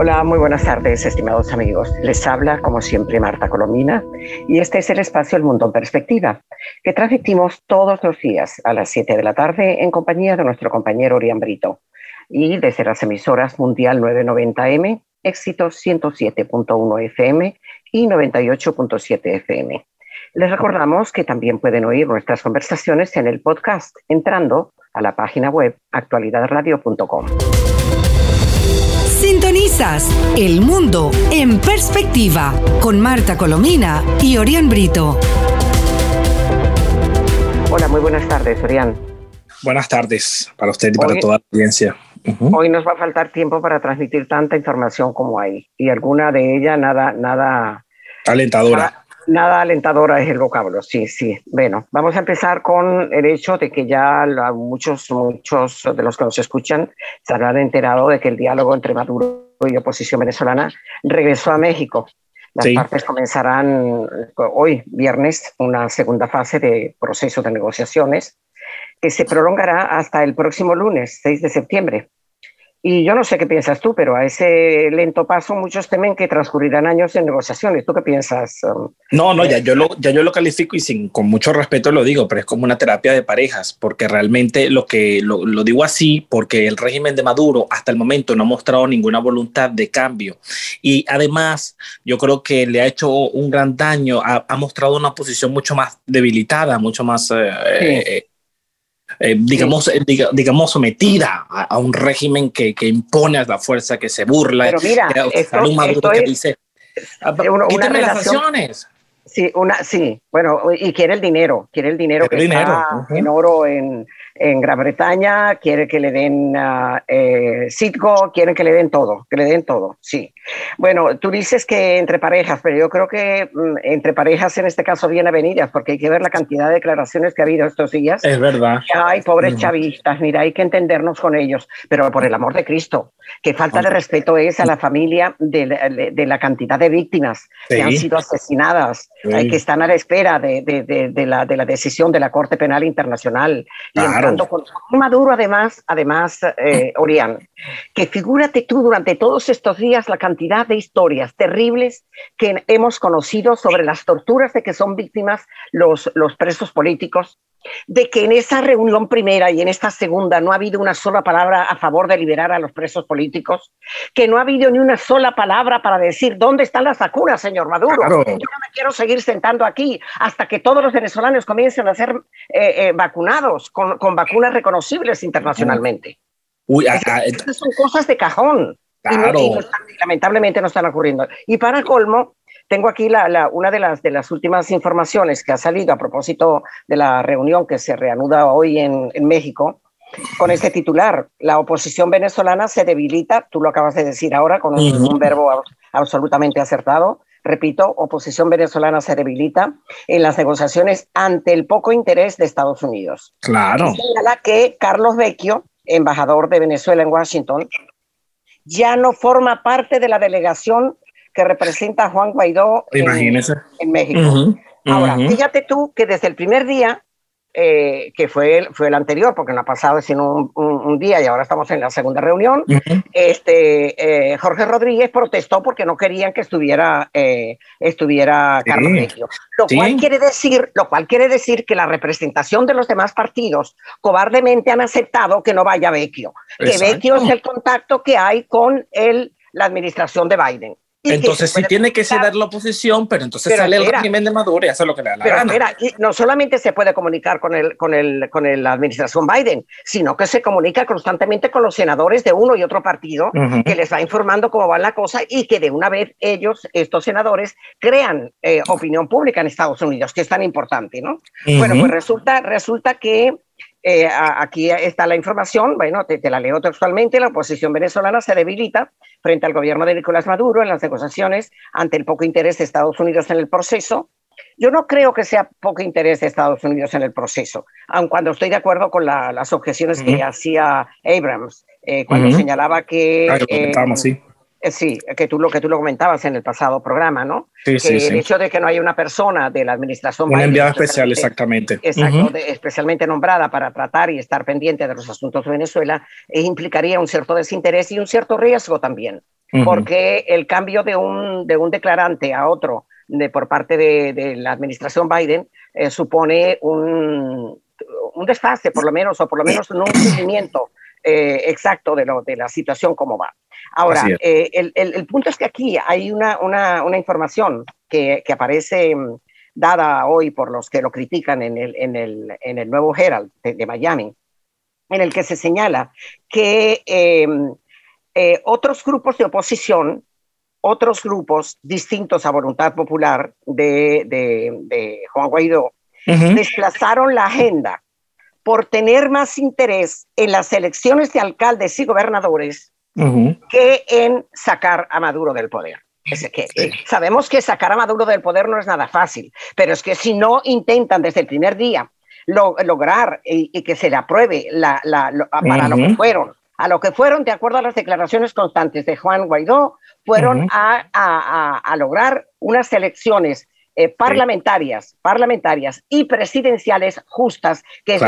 Hola, muy buenas tardes, estimados amigos. Les habla, como siempre, Marta Colomina y este es el espacio El Mundo en Perspectiva, que transmitimos todos los días a las 7 de la tarde en compañía de nuestro compañero Orián Brito y desde las emisoras Mundial 990M, Éxito 107.1 FM y 98.7 FM. Les recordamos que también pueden oír nuestras conversaciones en el podcast entrando a la página web actualidadradio.com. Sintonizas El Mundo en Perspectiva con Marta Colomina y Orián Brito. Hola, muy buenas tardes, Orián. Buenas tardes para usted y para toda la audiencia. Hoy nos va a faltar tiempo para transmitir tanta información como hay y alguna de ella nada, nada alentadora. Nada, alentadora es el vocablo, sí, sí. Bueno, vamos a empezar con el hecho de que ya muchos, muchos de los que nos escuchan se habrán enterado de que el diálogo entre Maduro y oposición venezolana regresó a México. Las partes comenzarán hoy, viernes, una segunda fase de proceso de negociaciones que se prolongará hasta el próximo lunes, 6 de septiembre. Y yo no sé qué piensas tú, pero a ese lento paso muchos temen que transcurrirán años en negociaciones. ¿Tú qué piensas? Um, no, no, ya yo, lo, ya yo lo califico y sin, con mucho respeto lo digo, pero es como una terapia de parejas, porque realmente lo que lo, lo digo así, porque el régimen de Maduro hasta el momento no ha mostrado ninguna voluntad de cambio. Y además, yo creo que le ha hecho un gran daño, ha, ha mostrado una posición mucho más debilitada, mucho más... Eh, eh eh, digamos, eh, digamos, sometida a, un régimen que, que, impone a la fuerza, que se burla. Pero mira, esto, un Maduro que dice, ah, una, las sanciones. Sí, una, sí, bueno, y quiere el dinero, quiere el dinero que dinero. está en oro en, en Gran Bretaña, quiere que le den uh, eh, Citgo, quieren que le den todo, que le den todo, sí. Bueno, tú dices que entre parejas, pero yo creo que mm, entre parejas en este caso bien avenidas, porque hay que ver la cantidad de declaraciones que ha habido estos días. Es verdad. Ay, pobres chavistas, mira, hay que entendernos con ellos, pero por el amor de Cristo, qué falta de respeto es a la familia de, de, la cantidad de víctimas que han sido asesinadas, que están a la espera de, de, la, de la decisión de la Corte Penal Internacional. Claro con Maduro, además, además, eh, Orián, que figúrate tú durante todos estos días la cantidad de historias terribles que hemos conocido sobre las torturas de que son víctimas los, los presos políticos, de que en esa reunión primera y en esta segunda no ha habido una sola palabra a favor de liberar a los presos políticos, que no ha habido ni una sola palabra para decir dónde están las vacunas, señor Maduro. Yo no me quiero seguir sentando aquí hasta que todos los venezolanos comiencen a ser eh, eh, vacunados con, con, vacunas reconocibles internacionalmente. Uy, Estas son cosas de cajón. Y, lamentablemente no están ocurriendo. Y para colmo, tengo aquí la, una de las, de las últimas informaciones que ha salido a propósito de la reunión que se reanuda hoy en, en México, con este titular. La oposición venezolana se debilita, tú lo acabas de decir ahora con un, verbo absolutamente acertado. Repito, oposición venezolana se debilita en las negociaciones ante el poco interés de Estados Unidos. Claro. Señala que Carlos Vecchio, embajador de Venezuela en Washington, ya no forma parte de la delegación que representa a Juan Guaidó en, México. Ahora, fíjate tú que desde el primer día, eh, que fue el, fue el anterior, porque no ha pasado sino un, día y ahora estamos en la segunda reunión, este, eh, Jorge Rodríguez protestó porque no querían que estuviera, eh, estuviera Carlos Vecchio. Lo, cual quiere decir, lo cual quiere decir que la representación de los demás partidos cobardemente han aceptado que no vaya Vecchio, que Vecchio es el contacto que hay con el, la administración de Biden. Entonces sí tiene que ceder la oposición, pero entonces sale el régimen de Maduro y hace lo que le da la pero gana. y no solamente se puede comunicar con, el, con, el, con la administración Biden, sino que se comunica constantemente con los senadores de uno y otro partido, que les va informando cómo va la cosa y que de una vez ellos, estos senadores, crean eh, opinión pública en Estados Unidos, que es tan importante, ¿no? Bueno, pues resulta, resulta que eh, aquí está la información, bueno, te, la leo textualmente, la oposición venezolana se debilita frente al gobierno de Nicolás Maduro en las negociaciones ante el poco interés de Estados Unidos en el proceso. yo no creo que sea poco interés de Estados Unidos en el proceso, aun cuando estoy de acuerdo con las objeciones que hacía Abrams eh, cuando señalaba que... Ah, eh, sí. Eh, sí, que tú, lo que tú lo comentabas en el pasado programa, ¿no? Sí, que sí, el hecho de que no haya una persona de la administración... Una enviada especial, exactamente. Exacto, especialmente nombrada para tratar y estar pendiente de los asuntos de Venezuela, implicaría un cierto desinterés y un cierto riesgo también, porque el cambio de un, de un declarante a otro de, por parte de, la administración Biden eh, supone un, un, desfase, por lo menos, o por lo menos un seguimiento eh, exacto de, lo, de la situación como va. Ahora, eh, el, el, punto es que aquí hay una, una, una información que, que, aparece mm, dada hoy por los que lo critican en el, en el, en el nuevo Herald de, Miami, en el que se señala que em, otros grupos de oposición otros grupos distintos a Voluntad Popular de, de, Juan Guaidó desplazaron la agenda por tener más interés en las elecciones de alcaldes y gobernadores que en sacar a Maduro del poder. Es que, Sabemos que sacar a Maduro del poder no es nada fácil, pero es que si no intentan desde el primer día lograr y, que se le apruebe la, para lo que fueron a lo que fueron, de acuerdo a las declaraciones constantes de Juan Guaidó, fueron a, lograr unas elecciones eh, parlamentarias, parlamentarias y presidenciales justas que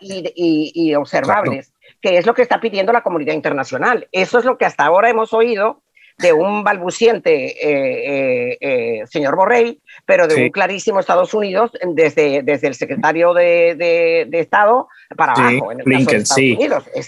y, observables, que es lo que está pidiendo la comunidad internacional. Eso es lo que hasta ahora hemos oído de un balbuciente eh, eh, señor Borrell, pero de un clarísimo Estados Unidos desde, desde el secretario de, de Estado para abajo. En el Blinken, sí.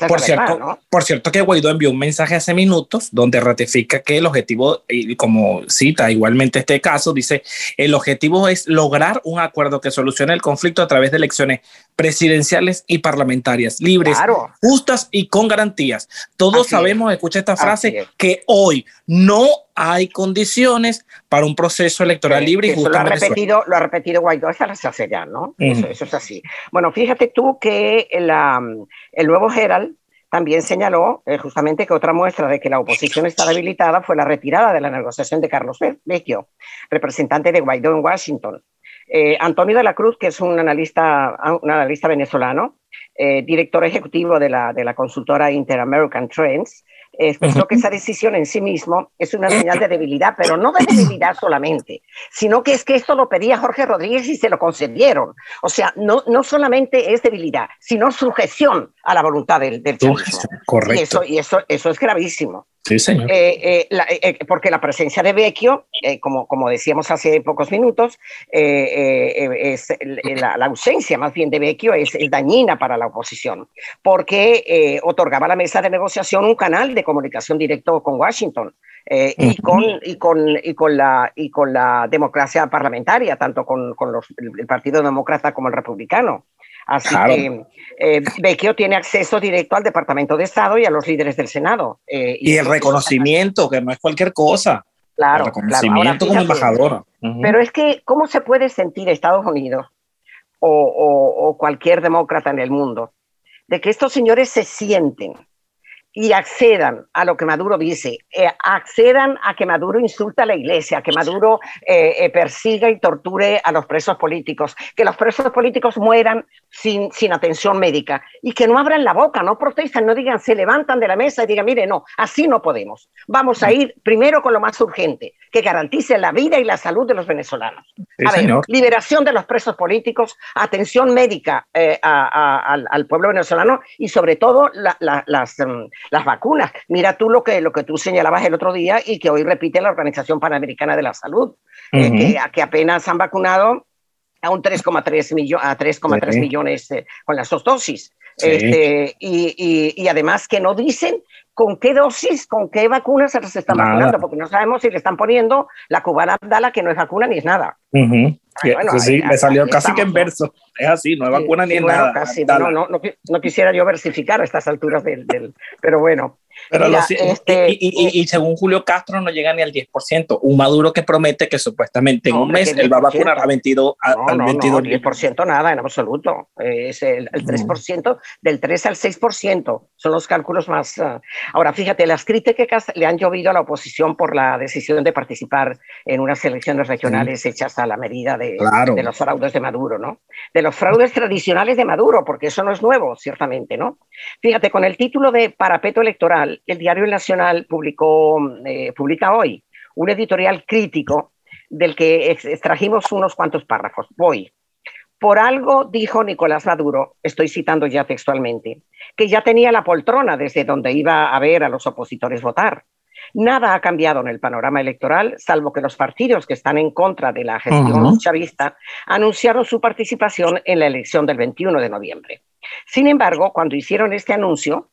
por, cierto, por cierto que Guaidó envió un mensaje hace minutos donde ratifica que el objetivo, y como cita igualmente este caso, dice, el objetivo es lograr un acuerdo que solucione el conflicto a través de elecciones presidenciales y parlamentarias, libres, justas y con garantías. Todos sabemos, escucha esta frase, que hoy no hay condiciones para un proceso electoral libre y justo. Lo ha, repetido, lo ha repetido Guaidó hasta la saciedad, ¿no? eso, es así. Bueno, fíjate tú que el nuevo Herald también señaló eh, justamente que otra muestra de que la oposición está debilitada fue la retirada de la negociación de Carlos Vecchio, representante de Guaidó en Washington. Eh, Antonio de la Cruz, que es un analista, un analista venezolano, eh, director ejecutivo de la, de la consultora Inter-American Trends, expresó que esa decisión en sí mismo es una señal de debilidad, pero no de debilidad solamente, sino que es que esto lo pedía Jorge Rodríguez y se lo concedieron. O sea, no, no solamente es debilidad, sino sujeción a la voluntad del, del Correcto. Y, eso, y eso, eso es gravísimo. Sí, señor. Eh, eh, eh, porque la presencia de Vecchio, como, como decíamos hace pocos minutos, es la, ausencia más bien de Vecchio es, dañina para la oposición, porque otorgaba a la mesa de negociación un canal de comunicación directo con Washington. y, con, y, con, y, con la, y con la democracia parlamentaria, tanto con, con los, el Partido Demócrata como el Republicano. Así que eh, Vecchio tiene acceso directo al Departamento de Estado y a los líderes del Senado. Eh, y, el reconocimiento, que no es cualquier cosa. Claro, el reconocimiento como embajadora. Pero es que, ¿cómo se puede sentir Estados Unidos o cualquier demócrata en el mundo de que estos señores se sienten y accedan a lo que Maduro dice, eh, accedan a que Maduro insulta a la iglesia, que Maduro eh, eh, persiga y torture a los presos políticos, que los presos políticos mueran sin, sin atención médica y que no abran la boca, no protestan, no digan, se levantan de la mesa y digan, mire, no, así no podemos. Vamos a ir primero con lo más urgente, que garantice la vida y la salud de los venezolanos. a ver, liberación de los presos políticos, atención médica al, pueblo venezolano y sobre todo las... Mm, las vacunas. Mira tú lo que, lo que tú señalabas el otro día y que hoy repite la Organización Panamericana de la Salud, eh, que, apenas han vacunado a un 3,3 millones a 3,3 millones eh, con las dos dosis. Este, y, y, además que no dicen con qué dosis, con qué vacunas se les están vacunando, porque no sabemos si le están poniendo la cubana Abdala, que no es vacuna ni es nada. sí, me salió casi que en verso. Es así, no es vacuna ni es nada. no, no, no, quisiera yo versificar a estas alturas del, del pero bueno. Pero este, y, y, según Julio Castro no llega ni al 10%. Un Maduro que promete que supuestamente en un mes él va a vacunar a 22, al 22 no, 10% nada en absoluto. Es el, el 3%, del 3 al 6% son los cálculos más... Ah, ahora, fíjate, las críticas le han llovido a la oposición por la decisión de participar en unas elecciones regionales hechas a la medida de de, de, los fraudes de Maduro, ¿no? De los fraudes tradicionales de Maduro, porque eso no es nuevo, ciertamente, ¿no? Fíjate, con el título de Parapeto Electoral, el Diario Nacional publicó, eh, publica hoy un editorial crítico del que extrajimos unos cuantos párrafos. Voy. Por algo dijo Nicolás Maduro, estoy citando ya textualmente, que ya tenía la poltrona desde donde iba a ver a los opositores votar. Nada ha cambiado en el panorama electoral, salvo que los partidos que están en contra de la gestión chavista anunciaron su participación en la elección del 21 de noviembre. Sin embargo, cuando hicieron este anuncio,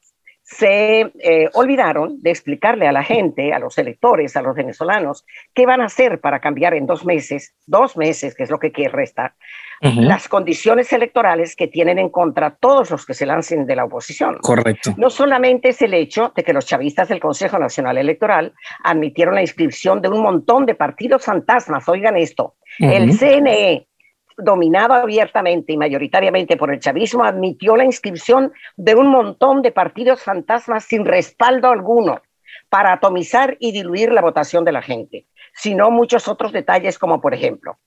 se eh, olvidaron de explicarle a la gente, a los electores, a los venezolanos, qué van a hacer para cambiar en dos meses, dos meses, que es lo que resta, las condiciones electorales que tienen en contra todos los que se lancen de la oposición. Correcto. No solamente es el hecho de que los chavistas del Consejo Nacional Electoral admitieron la inscripción de un montón de partidos fantasmas, oigan esto, el CNE, dominado abiertamente y mayoritariamente por el chavismo, admitió la inscripción de un montón de partidos fantasmas sin respaldo alguno para atomizar y diluir la votación de la gente, sino muchos otros detalles como por ejemplo,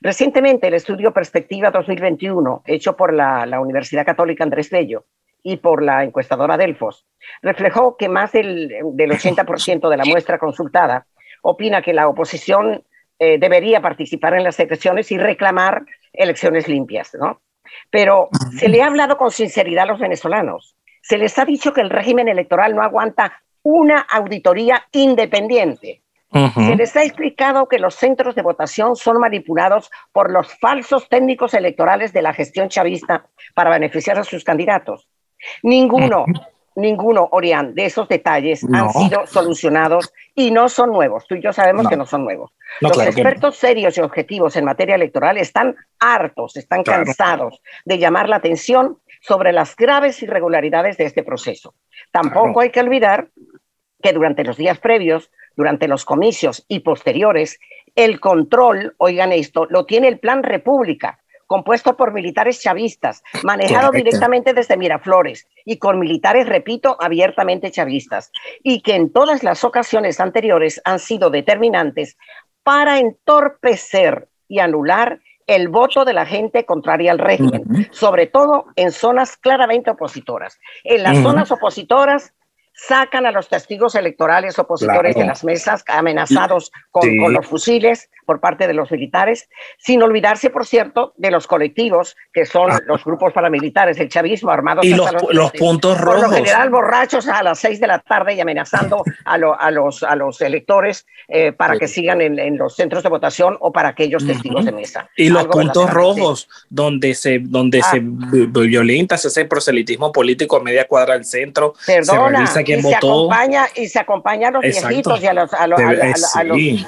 recientemente el estudio Perspectiva 2021, hecho por la, Universidad Católica Andrés Bello, y por la encuestadora Delfos, reflejó que más del, del 80% de la muestra consultada opina que la oposición eh, debería participar en las elecciones y reclamar elecciones limpias, ¿no? Pero se le ha hablado con sinceridad a los venezolanos. Se les ha dicho que el régimen electoral no aguanta una auditoría independiente. Se les ha explicado que los centros de votación son manipulados por los falsos técnicos electorales de la gestión chavista para beneficiar a sus candidatos. Ninguno ninguno, Orián, de esos detalles han sido solucionados y no son nuevos. Tú y yo sabemos que no son nuevos. Los expertos serios y objetivos en materia electoral están hartos, están cansados de llamar la atención sobre las graves irregularidades de este proceso. Tampoco hay que olvidar que durante los días previos, durante los comicios y posteriores, el control, oigan esto, lo tiene el Plan República, compuesto por militares chavistas, manejado directamente desde Miraflores y con militares, repito, abiertamente chavistas, y que en todas las ocasiones anteriores han sido determinantes para entorpecer y anular el voto de la gente contraria al régimen, sobre todo en zonas claramente opositoras. En las zonas opositoras sacan a los testigos electorales opositores de las mesas amenazados con, los fusiles por parte de los militares, sin olvidarse, por cierto, de los colectivos que son ah. los grupos paramilitares, el chavismo armado. Y los, los, puntos rojos. Por lo general borrachos a las seis de la tarde y amenazando a, a, los, a los electores eh, para que sigan en, los centros de votación o para aquellos testigos de mesa. Y los puntos rojos, donde se, donde se ah. violenta, se hace proselitismo político a media cuadra del centro. Perdona, y Se acompaña, y se acompaña a los viejitos y a los,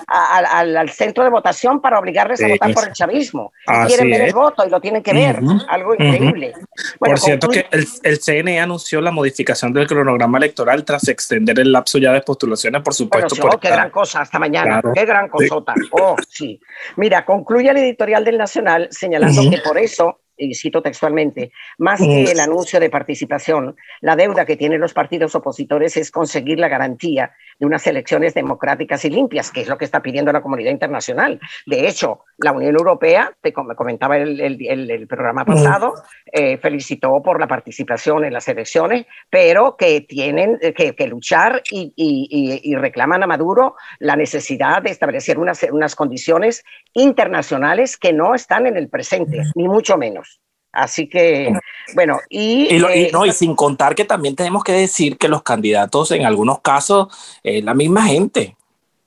al centro de votación para obligarles a votar por el chavismo. Quieren ver el voto y lo tienen que ver. Algo increíble. por cierto, que el, el, CNE anunció la modificación del cronograma electoral tras extender el lapso ya de postulaciones, por supuesto. Oh, qué gran cosa, hasta mañana. Qué gran cosota. Oh, sí. Mira, concluye el editorial del Nacional señalando que por eso y cito textualmente, más que el anuncio de participación, la deuda que tienen los partidos opositores es conseguir la garantía de unas elecciones democráticas y limpias, que es lo que está pidiendo la comunidad internacional. De hecho, la Unión Europea, te comentaba el, el, programa pasado, eh, felicitó por la participación en las elecciones, pero que tienen que, que luchar y, y, y, reclaman a Maduro la necesidad de establecer unas, unas condiciones internacionales que no están en el presente, ni mucho menos. Así que, bueno, y, y, no, y sin contar que también tenemos que decir que los candidatos en algunos casos es la misma gente,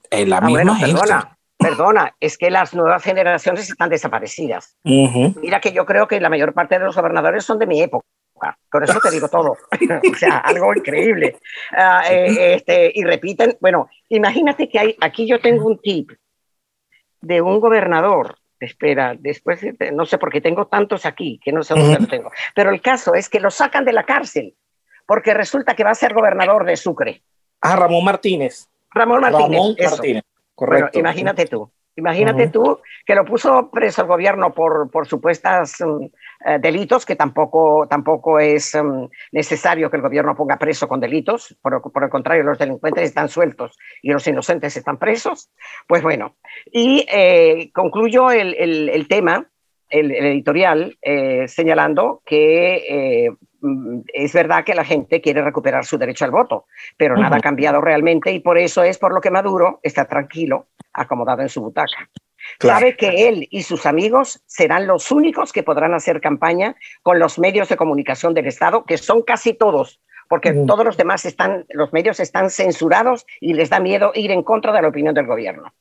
es la ah, misma gente. Perdona, perdona, es que las nuevas generaciones están desaparecidas. Mira que yo creo que la mayor parte de los gobernadores son de mi época. Por eso te digo todo. o sea, algo increíble. Ah, eh, este, y repiten, bueno, imagínate que hay, aquí yo tengo un tip de un gobernador espera, después, no sé, porque tengo tantos aquí que no sé dónde lo tengo. Pero el caso es que lo sacan de la cárcel, porque resulta que va a ser gobernador de Sucre. Ah, Ramón Martínez. Ramón Martínez. Correcto. imagínate tú. Imagínate tú que lo puso preso el gobierno por, por supuestas eh, delitos, que tampoco, tampoco es em, necesario que el gobierno ponga preso con delitos, por, por, el contrario, los delincuentes están sueltos y los inocentes están presos. Pues bueno, y eh, concluyo el, el, el, tema, el, editorial, eh, señalando que mm, es verdad que la gente quiere recuperar su derecho al voto, pero nada ha cambiado realmente y por eso es por lo que Maduro está tranquilo, acomodado en su butaca. Sabe que él y sus amigos serán los únicos que podrán hacer campaña con los medios de comunicación del Estado, que son casi todos, porque todos los demás están, los medios están censurados y les da miedo ir en contra de la opinión del gobierno.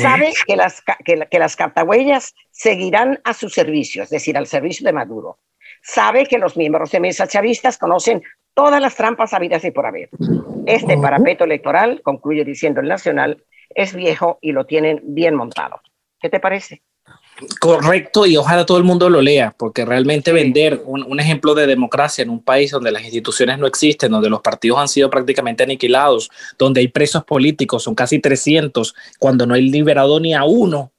Sabe que las, que, que las cartahuellas seguirán a su servicio, es decir, al servicio de Maduro. Sabe que los miembros de mesa chavistas conocen todas las trampas habidas y por haber. Este parapeto electoral, concluye diciendo el Nacional, es viejo y lo tienen bien montado. ¿Qué te parece? Correcto, y ojalá todo el mundo lo lea, porque realmente vender un, ejemplo de democracia en un país donde las instituciones no existen, donde los partidos han sido prácticamente aniquilados, donde hay presos políticos, son casi 300, cuando no hay liberado ni a uno,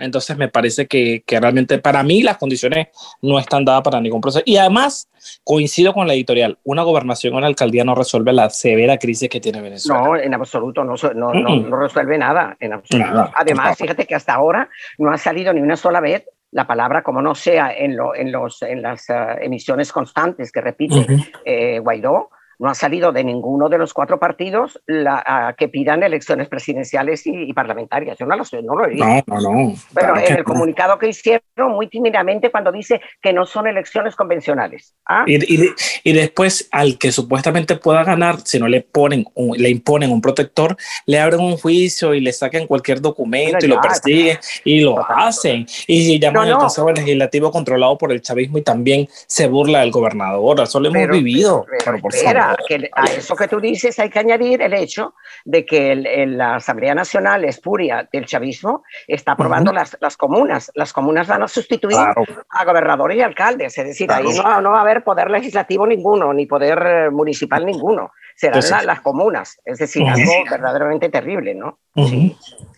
entonces me parece que, que, realmente para mí las condiciones no están dadas para ningún proceso. Y además coincido con la editorial, una gobernación o una alcaldía no resuelve la severa crisis que tiene Venezuela. No, en absoluto, no, no, no, resuelve nada. En absoluto. Además, fíjate que hasta ahora no ha salido ni una sola vez la palabra, como no sea en, lo, en, los, en las uh, emisiones constantes que repite eh, Guaidó, no ha salido de ninguno de los cuatro partidos la, que pidan elecciones presidenciales y, parlamentarias. Yo no lo sé, no lo he visto. No, no, no. Pero en el comunicado que hicieron, muy tímidamente, cuando dice que no son elecciones convencionales. ¿Ah? Y, y, después, al que supuestamente pueda ganar, si no le ponen, le imponen un protector, le abren un juicio y le sacan cualquier documento y lo persiguen y lo hacen. Y llaman al Consejo Legislativo controlado por el chavismo y también se burla del gobernador. Eso lo hemos vivido. Pero, por favor que a eso que tú dices hay que añadir el hecho de que la Asamblea Nacional espuria del chavismo está aprobando las, las, comunas. Las comunas van a sustituir a gobernadores y alcaldes, es decir, ahí no, no, va a haber poder legislativo ninguno, ni poder eh, municipal ninguno. Serán las comunas, es decir, algo verdaderamente terrible, ¿no? Sí,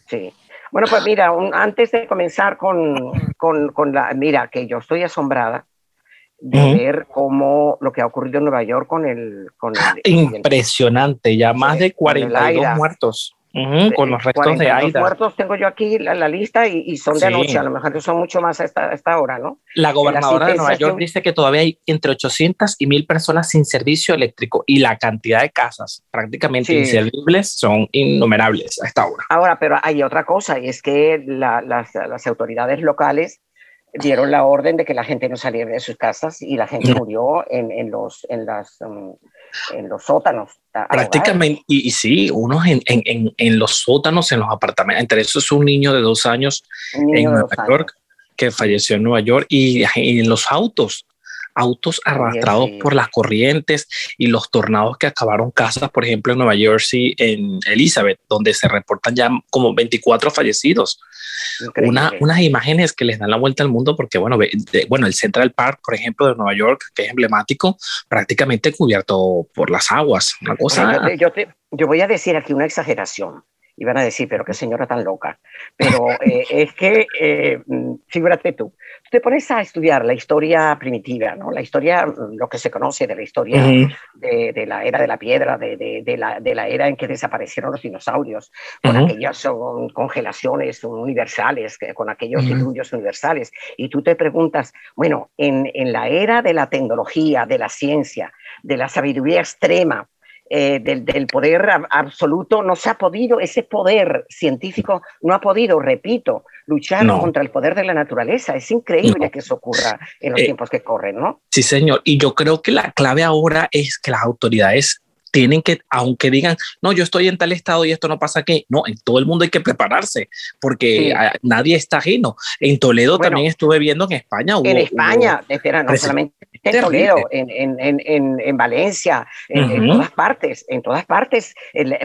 sí. Bueno, pues mira, antes de comenzar con, con, con la... Mira, que yo estoy asombrada de ver cómo lo que ha ocurrido en Nueva York con el... Con Impresionante, ya más de 42 muertos. con los restos de Aida. muertos tengo yo aquí la, la lista y, son de anoche, a lo mejor son mucho más a esta, esta hora, ¿no? La gobernadora de Nueva York dice que todavía hay entre 800 y 1000 personas sin servicio eléctrico y la cantidad de casas prácticamente inservibles son innumerables a esta hora. Ahora, pero hay otra cosa y es que las, las autoridades locales dieron la orden de que la gente no saliera de sus casas y la gente murió en, en los, en, las, um, en los sótanos. Prácticamente, y, sí, unos en, en, en, los sótanos, en los apartamentos. Entre esos un niño de dos años en Nueva York que falleció en Nueva York y, en los autos autos arrastrados por las corrientes y los tornados que acabaron casas, por ejemplo, en Nueva Jersey, en Elizabeth, donde se reportan ya como 24 fallecidos. Una, unas imágenes que les dan la vuelta al mundo porque, bueno, bueno, el Central Park, por ejemplo, de Nueva York, que es emblemático, prácticamente cubierto por las aguas. Una cosa... Yo, yo, voy a decir aquí una exageración. Y van a decir, pero qué señora tan loca. Pero eh, es que, eh, figúrate tú, te pones a estudiar la historia primitiva, ¿no? la historia, lo que se conoce de la historia de, la era de la piedra, de, la, de, la, era en que desaparecieron los dinosaurios, con aquellas congelaciones universales, con aquellos diluvios universales, y tú te preguntas, bueno, en, en la era de la tecnología, de la ciencia, de la sabiduría extrema, eh, del, poder absoluto, no se ha podido, ese poder científico no ha podido, repito, luchar contra el poder de la naturaleza. Es increíble que eso ocurra en los eh, tiempos que corren, ¿no? Sí, señor. Y yo creo que la clave ahora es que las autoridades tienen que, aunque digan, no, yo estoy en tal estado y esto no pasa aquí, no, en todo el mundo hay que prepararse porque nadie está ajeno. En Toledo también estuve viendo en España. en España, no solamente en Toledo, en, en, en, en Valencia, en, todas partes, en todas partes,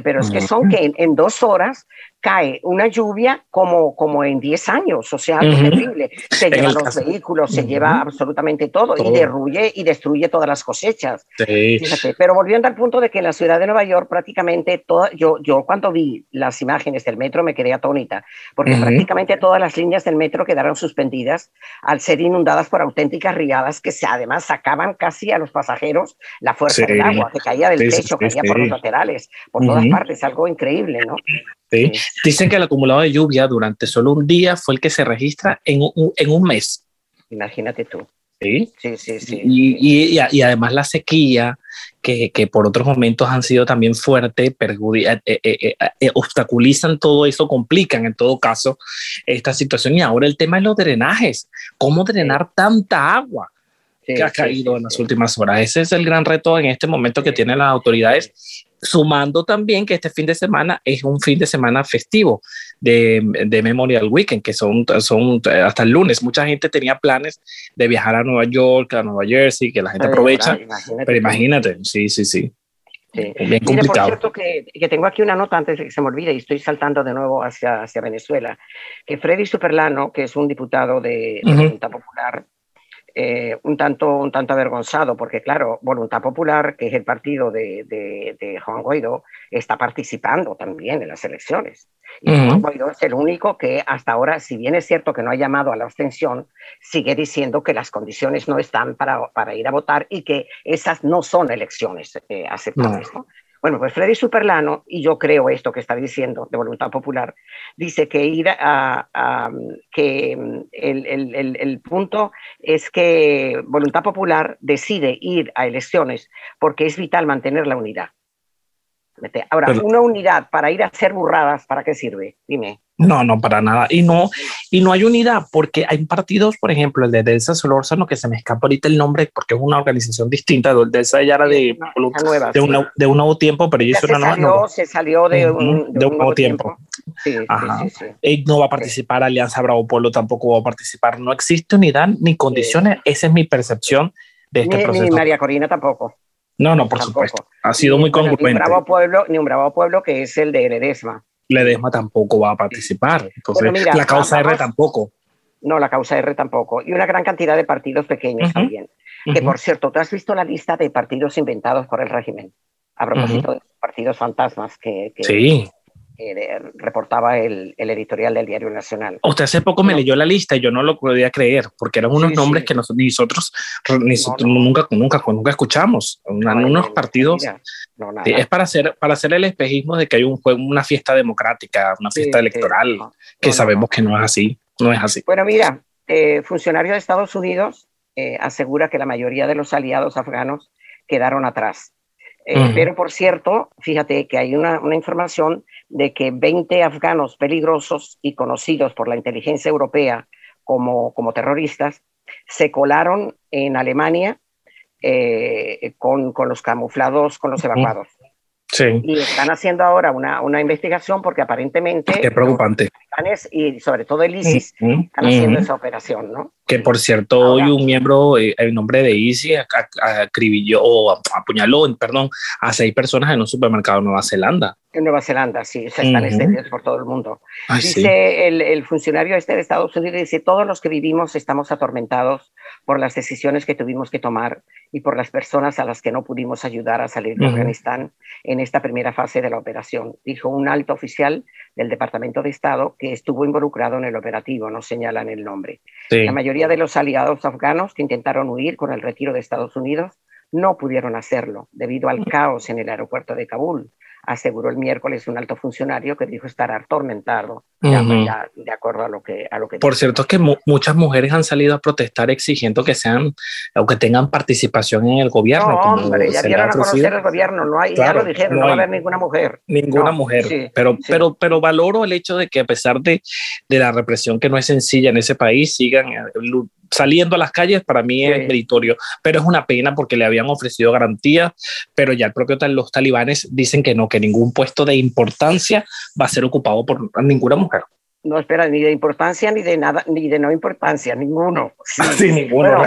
pero es que son que en, dos horas cae una lluvia como, como en 10 años, o sea, terrible. Se lleva los vehículos, se lleva absolutamente todo, y derruye y destruye todas las cosechas. pero volviendo al punto de que en la ciudad de Nueva York prácticamente todo, yo, yo cuando vi las imágenes del metro me quedé atónita, porque prácticamente todas las líneas del metro quedaron suspendidas al ser inundadas por auténticas riadas que se, además sacaban casi a los pasajeros la fuerza del agua, que caía del techo, caía por los laterales, por todas partes, algo increíble, ¿no? Dicen que el acumulado de lluvia durante solo un día fue el que se registra en un, en un mes. Imagínate tú. Sí, sí, sí. sí. Y, y, y, además la sequía, que, que, por otros momentos han sido también fuertes, eh, eh, eh, obstaculizan todo eso, complican en todo caso esta situación. Y ahora el tema es los drenajes. ¿Cómo drenar tanta agua? Que ha caído en las últimas horas. Ese es el gran reto en este momento que tienen las autoridades sumando también que este fin de semana es un fin de semana festivo de, de, Memorial Weekend, que son, son hasta el lunes. Mucha gente tenía planes de viajar a Nueva York, a Nueva Jersey, que la gente aprovecha, pero imagínate, sí, sí, sí. Bien complicado. por cierto, que, que, tengo aquí una nota antes de que se me olvide y estoy saltando de nuevo hacia, hacia Venezuela, que Freddy Superlano, que es un diputado de, de Junta Popular, eh, un, tanto, un tanto avergonzado, porque claro, Voluntad Popular, que es el partido de, de, Juan Guaidó, está participando también en las elecciones. Y Juan Guaidó es el único que hasta ahora, si bien es cierto que no ha llamado a la abstención, sigue diciendo que las condiciones no están para, para ir a votar y que esas no son elecciones eh, aceptables. Bueno, pues Freddy Superlano, y yo creo esto que está diciendo de voluntad popular, dice que ir a, que mm, el, punto es que voluntad popular decide ir a elecciones porque es vital mantener la unidad. Ahora, una unidad para ir a hacer burradas, ¿para qué sirve? Dime. No, no, para nada. Y no, y no hay unidad porque hay partidos, por ejemplo, el de Delsa Solórzano, que se me escapa ahorita el nombre porque es una organización distinta. Delsa ya era de, de, un nuevo tiempo, pero ella es una nueva. Se salió de un, de un nuevo tiempo. Sí, sí, no va a participar, Alianza Bravo Pueblo tampoco va a participar. No existe unidad ni condiciones. Esa es mi percepción de este proceso. Ni María Corina tampoco. No, no, por supuesto. Ha sido muy congruente. Ni un bravo pueblo, ni un bravo pueblo que es el de Ledesma. Ledesma tampoco va a participar. Entonces, la causa R tampoco. No, la causa R tampoco. Y una gran cantidad de partidos pequeños también. Que por cierto, ¿tú has visto la lista de partidos inventados por el régimen? A propósito de partidos fantasmas que, que, sí reportaba el, el, editorial del Diario Nacional. Usted hace poco me leyó la lista y yo no lo podía creer, porque eran unos nombres que nosotros, nosotros, nosotros nunca, nunca, nunca escuchamos. unos partidos. es para hacer, para hacer el espejismo de que hay un una fiesta democrática, una fiesta electoral, que sabemos que no es así. No es así. Bueno, mira, eh, funcionario de Estados Unidos eh, asegura que la mayoría de los aliados afganos quedaron atrás. Eh, pero por cierto, fíjate que hay una, una información de que 20 afganos peligrosos y conocidos por la inteligencia europea como, como terroristas se colaron en Alemania eh, con, con, los camuflados, con los evacuados. Sí. Y están haciendo ahora una, una investigación porque aparentemente... Qué preocupante. Y sobre todo el ISIS están haciendo esa operación, ¿no? Que por cierto, hoy un miembro, eh, el nombre de ISIS, acribilló o apuñaló, perdón, a seis personas en un supermercado en Nueva Zelanda. En Nueva Zelanda, sí, están extendidos por todo el mundo. dice el, el, funcionario este de Estados Unidos, dice, todos los que vivimos estamos atormentados por las decisiones que tuvimos que tomar y por las personas a las que no pudimos ayudar a salir de Afganistán en esta primera fase de la operación, dijo un alto oficial del Departamento de Estado que estuvo involucrado en el operativo, no señalan el nombre. La mayoría de los aliados afganos que intentaron huir con el retiro de Estados Unidos no pudieron hacerlo debido al caos en el aeropuerto de Kabul aseguró el miércoles un alto funcionario que dijo estar atormentado de acuerdo a lo que a lo que por cierto es que muchas mujeres han salido a protestar exigiendo que sean o que tengan participación en el gobierno no, hombre, ya dieron a conocer el gobierno no hay ya lo dijeron no, va a haber ninguna mujer. ninguna mujer. pero pero pero valoro el hecho de que a pesar de, de la represión que no es sencilla en ese país sigan eh, saliendo a las calles para mí es meritorio, pero es una pena porque le habían ofrecido garantías, pero ya el propio los talibanes dicen que no, que ningún puesto de importancia va a ser ocupado por ninguna mujer. No espera ni de importancia ni de nada, ni de no importancia, ninguno. Sí, ninguno.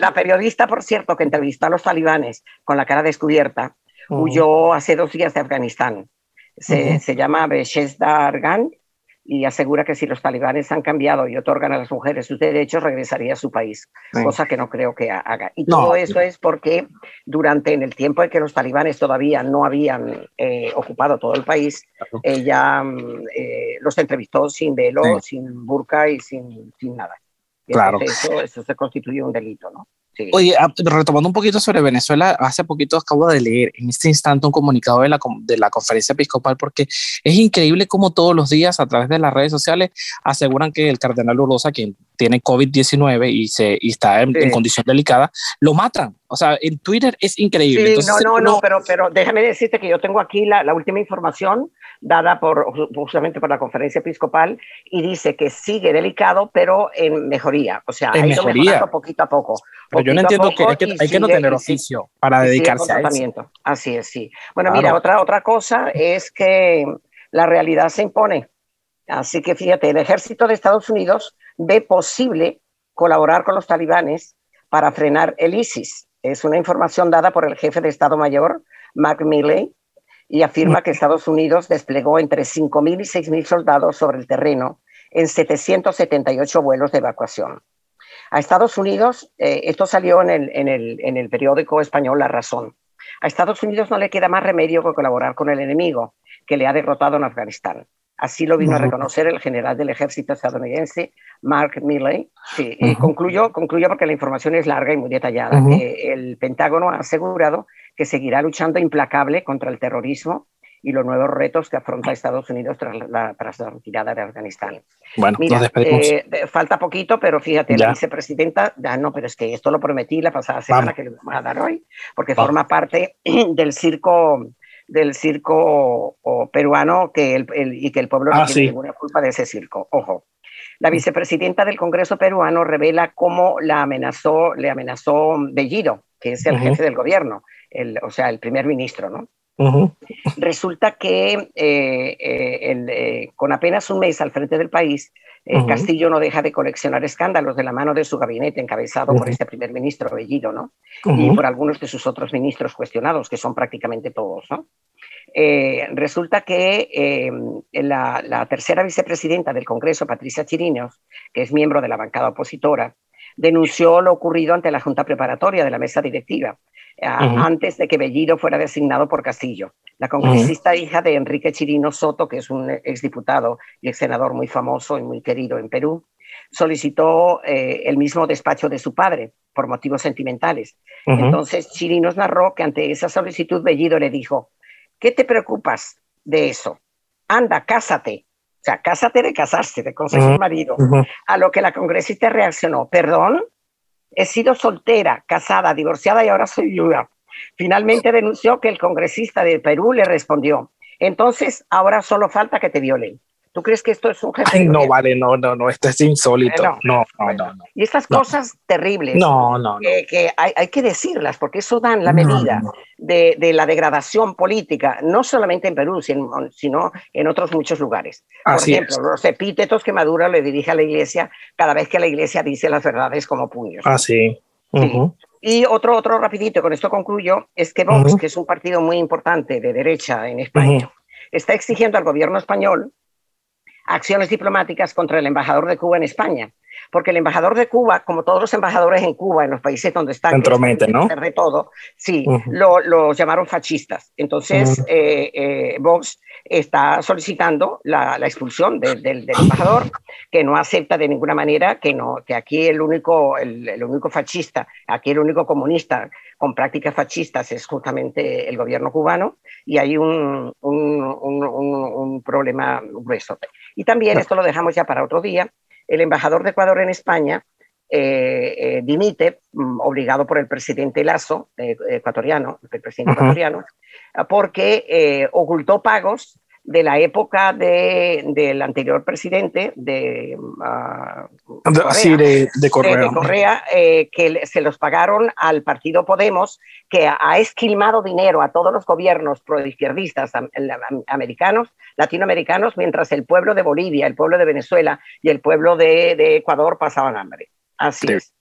la periodista, por cierto, que entrevistó a los talibanes con la cara descubierta, huyó hace dos días de Afganistán Se, se llama Beshesda Argan y asegura que si los talibanes han cambiado y otorgan a las mujeres sus derechos, regresaría a su país, cosa que no creo que haga. Y todo eso es porque durante en el tiempo en que los talibanes todavía no habían eh, ocupado todo el país, ella mm, eh, los entrevistó sin velo, sin burka y sin, sin nada. claro. Eso, eso se constituye un delito, ¿no? Oye, ah, retomando un poquito sobre Venezuela, hace poquito acabo de leer en este instante un comunicado de la, de la conferencia episcopal porque es increíble cómo todos los días a través de las redes sociales aseguran que el cardenal Urosa, quien tiene COVID-19 y, se, y está en, condición delicada, lo matan. O sea, en Twitter es increíble. no, no, no, pero, pero déjame decirte que yo tengo aquí la, la última información dada por, justamente por la conferencia episcopal y dice que sigue delicado, pero en mejoría. O sea, en ha ido mejoría. poquito a poco. Pero yo no entiendo que hay que, hay que no tener oficio para dedicarse a eso. Así es, sí. Bueno, mira, otra, otra cosa es que la realidad se impone. Así que fíjate, el ejército de Estados Unidos ve posible colaborar con los talibanes para frenar el ISIS. Es una información dada por el jefe de Estado Mayor, Mark Milley, y afirma que Estados Unidos desplegó entre 5.000 y 6.000 soldados sobre el terreno en 778 vuelos de evacuación. A Estados Unidos, eh, esto salió en el, en, el, en el periódico español La Razón, a Estados Unidos no le queda más remedio que colaborar con el enemigo que le ha derrotado en Afganistán. Así lo vino a reconocer el general del ejército estadounidense, Mark Milley. Sí, concluyo, concluyo porque la información es larga y muy detallada. el Pentágono ha asegurado que seguirá luchando implacable contra el terrorismo y los nuevos retos que afronta Estados Unidos tras la, retirada de Afganistán. Bueno, nos despedimos. Eh, falta poquito, pero fíjate, la vicepresidenta, ah, no, pero es que esto lo prometí la pasada semana que le vamos a dar hoy, porque forma parte del circo del circo peruano que el, y que el pueblo no ah, tiene ninguna culpa de ese circo. Ojo. La vicepresidenta del Congreso peruano revela cómo la amenazó, le amenazó Bellido, que es el jefe del gobierno, el, o sea, el primer ministro, ¿no? Resulta que eh, eh, eh, con apenas un mes al frente del país, Castillo no deja de coleccionar escándalos de la mano de su gabinete encabezado por este primer ministro Bellido, ¿no? Y por algunos de sus otros ministros cuestionados, que son prácticamente todos, ¿no? resulta que la, la, tercera vicepresidenta del Congreso, Patricia Chirinos, que es miembro de la bancada opositora, denunció lo ocurrido ante la Junta Preparatoria de la mesa directiva, antes de que Bellido fuera designado por Castillo. La congresista hija de Enrique Chirino Soto, que es un exdiputado y ex senador muy famoso y muy querido en Perú, solicitó eh, el mismo despacho de su padre por motivos sentimentales. Entonces Chirinos narró que ante esa solicitud Bellido le dijo, ¿qué te preocupas de eso? Anda, cásate. Sea, cásate de casarse, de conseguir marido. A lo que la congresista reaccionó, perdón, He sido soltera, casada, divorciada y ahora soy viuda. Finalmente denunció que el congresista de Perú le respondió, entonces ahora solo falta que te violen. ¿Tú crees que esto es un jefe? no, vale, no, no, no, esto es insólito. no, no, no, Y estas cosas terribles. No, no, Que, hay, que decirlas, porque eso dan la medida de, la degradación política, no solamente en Perú, sino, en otros muchos lugares. Por ejemplo, los epítetos que Maduro le dirige a la iglesia cada vez que la iglesia dice las verdades como puños. Ah, sí. Y otro, otro rapidito, con esto concluyo, es que Vox, que es un partido muy importante de derecha en España, está exigiendo al gobierno español acciones diplomáticas contra el embajador de Cuba en España. Porque el embajador de Cuba, como todos los embajadores en Cuba, en los países donde están, Entromete, ¿no? De todo, sí, lo, llamaron fascistas. Entonces, eh, eh, Vox está solicitando la, expulsión del embajador, que no acepta de ninguna manera que, no, que aquí el único, el, único fascista, aquí el único comunista con prácticas fascistas es justamente el gobierno cubano y hay un, un, un, un problema grueso. Y también, esto lo dejamos ya para otro día, el embajador de Ecuador en España eh, eh, dimite, mm, obligado por el presidente Lazo, eh, ecuatoriano, el presidente ecuatoriano, porque ocultó pagos de la época de, del anterior presidente de, uh, de, Correa, eh, que se los pagaron al partido Podemos, que ha esquilmado dinero a todos los gobiernos proizquierdistas americanos, latinoamericanos, mientras el pueblo de Bolivia, el pueblo de Venezuela y el pueblo de, Ecuador pasaban hambre. Así es.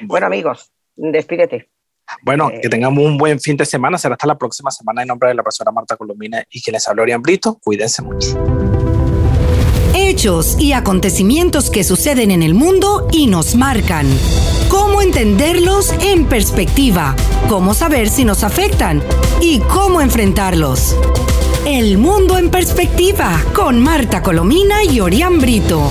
Bueno, amigos, despídete. Bueno, que tengamos un buen fin de semana. Será hasta la próxima semana en nombre de la profesora Marta Colomina y quienes habla Orián Brito. Cuídense mucho. Hechos y acontecimientos que suceden en el mundo y nos marcan. Cómo entenderlos en perspectiva, cómo saber si nos afectan y cómo enfrentarlos. El mundo en perspectiva con Marta Colomina y Orián Brito.